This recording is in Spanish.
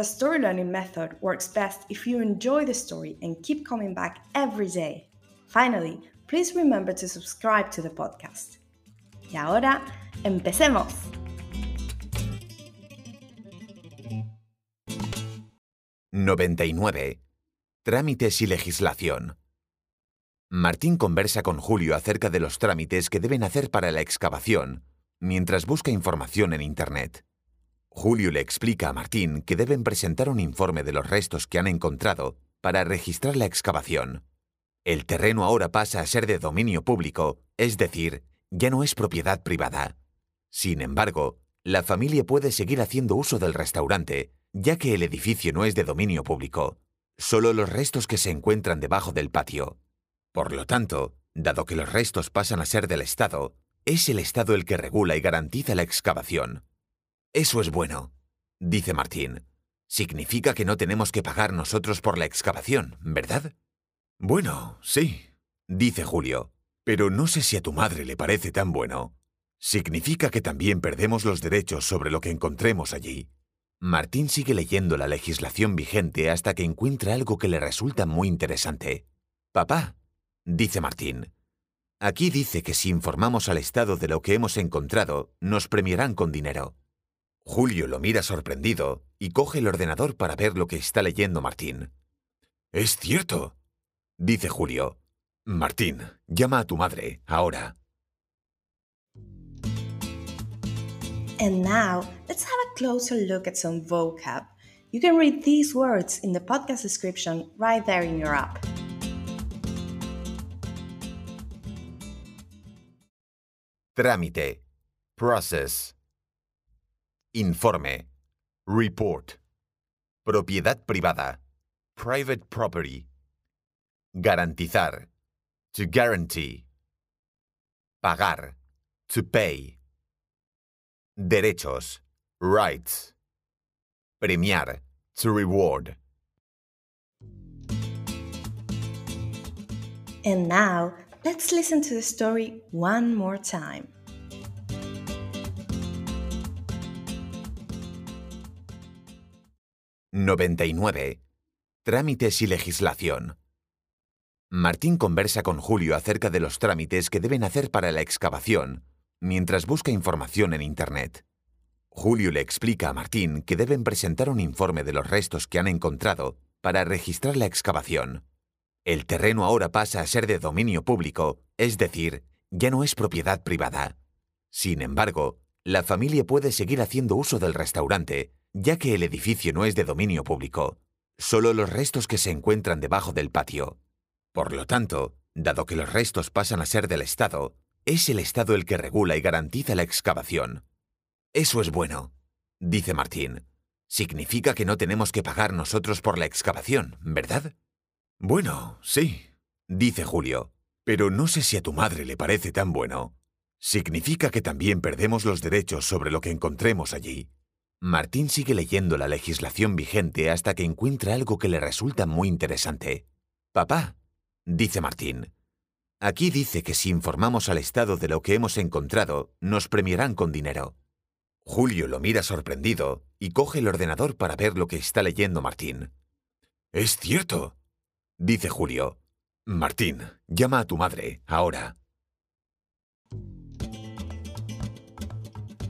the story learning method works best if you enjoy the story and keep coming back every day. Finally, please remember to subscribe to the podcast. Y ahora, empecemos. ¡99! Trámites y legislación. Martín conversa con Julio acerca de los trámites que deben hacer para la excavación, mientras busca información en Internet. Julio le explica a Martín que deben presentar un informe de los restos que han encontrado para registrar la excavación. El terreno ahora pasa a ser de dominio público, es decir, ya no es propiedad privada. Sin embargo, la familia puede seguir haciendo uso del restaurante, ya que el edificio no es de dominio público, solo los restos que se encuentran debajo del patio. Por lo tanto, dado que los restos pasan a ser del Estado, es el Estado el que regula y garantiza la excavación. Eso es bueno, dice Martín. Significa que no tenemos que pagar nosotros por la excavación, ¿verdad? Bueno, sí, dice Julio, pero no sé si a tu madre le parece tan bueno. Significa que también perdemos los derechos sobre lo que encontremos allí. Martín sigue leyendo la legislación vigente hasta que encuentra algo que le resulta muy interesante. Papá, dice Martín, aquí dice que si informamos al Estado de lo que hemos encontrado, nos premiarán con dinero. Julio lo mira sorprendido y coge el ordenador para ver lo que está leyendo Martín. Es cierto, dice Julio. Martín, llama a tu madre, ahora. And now, let's have a closer look at some vocab. You can read these words in the podcast description right there in your app. Trámite. Process. Informe. Report. Propiedad privada. Private property. Garantizar. To guarantee. Pagar. To pay. Derechos. Rights. Premiar. To reward. And now, let's listen to the story one more time. ¡99! Trámites y legislación. Martín conversa con Julio acerca de los trámites que deben hacer para la excavación, mientras busca información en Internet. Julio le explica a Martín que deben presentar un informe de los restos que han encontrado para registrar la excavación. El terreno ahora pasa a ser de dominio público, es decir, ya no es propiedad privada. Sin embargo, la familia puede seguir haciendo uso del restaurante, ya que el edificio no es de dominio público, solo los restos que se encuentran debajo del patio. Por lo tanto, dado que los restos pasan a ser del Estado, es el Estado el que regula y garantiza la excavación. Eso es bueno, dice Martín. Significa que no tenemos que pagar nosotros por la excavación, ¿verdad? Bueno, sí, dice Julio, pero no sé si a tu madre le parece tan bueno. Significa que también perdemos los derechos sobre lo que encontremos allí. Martín sigue leyendo la legislación vigente hasta que encuentra algo que le resulta muy interesante. Papá, dice Martín, aquí dice que si informamos al Estado de lo que hemos encontrado, nos premiarán con dinero. Julio lo mira sorprendido y coge el ordenador para ver lo que está leyendo Martín. Es cierto, dice Julio. Martín, llama a tu madre, ahora.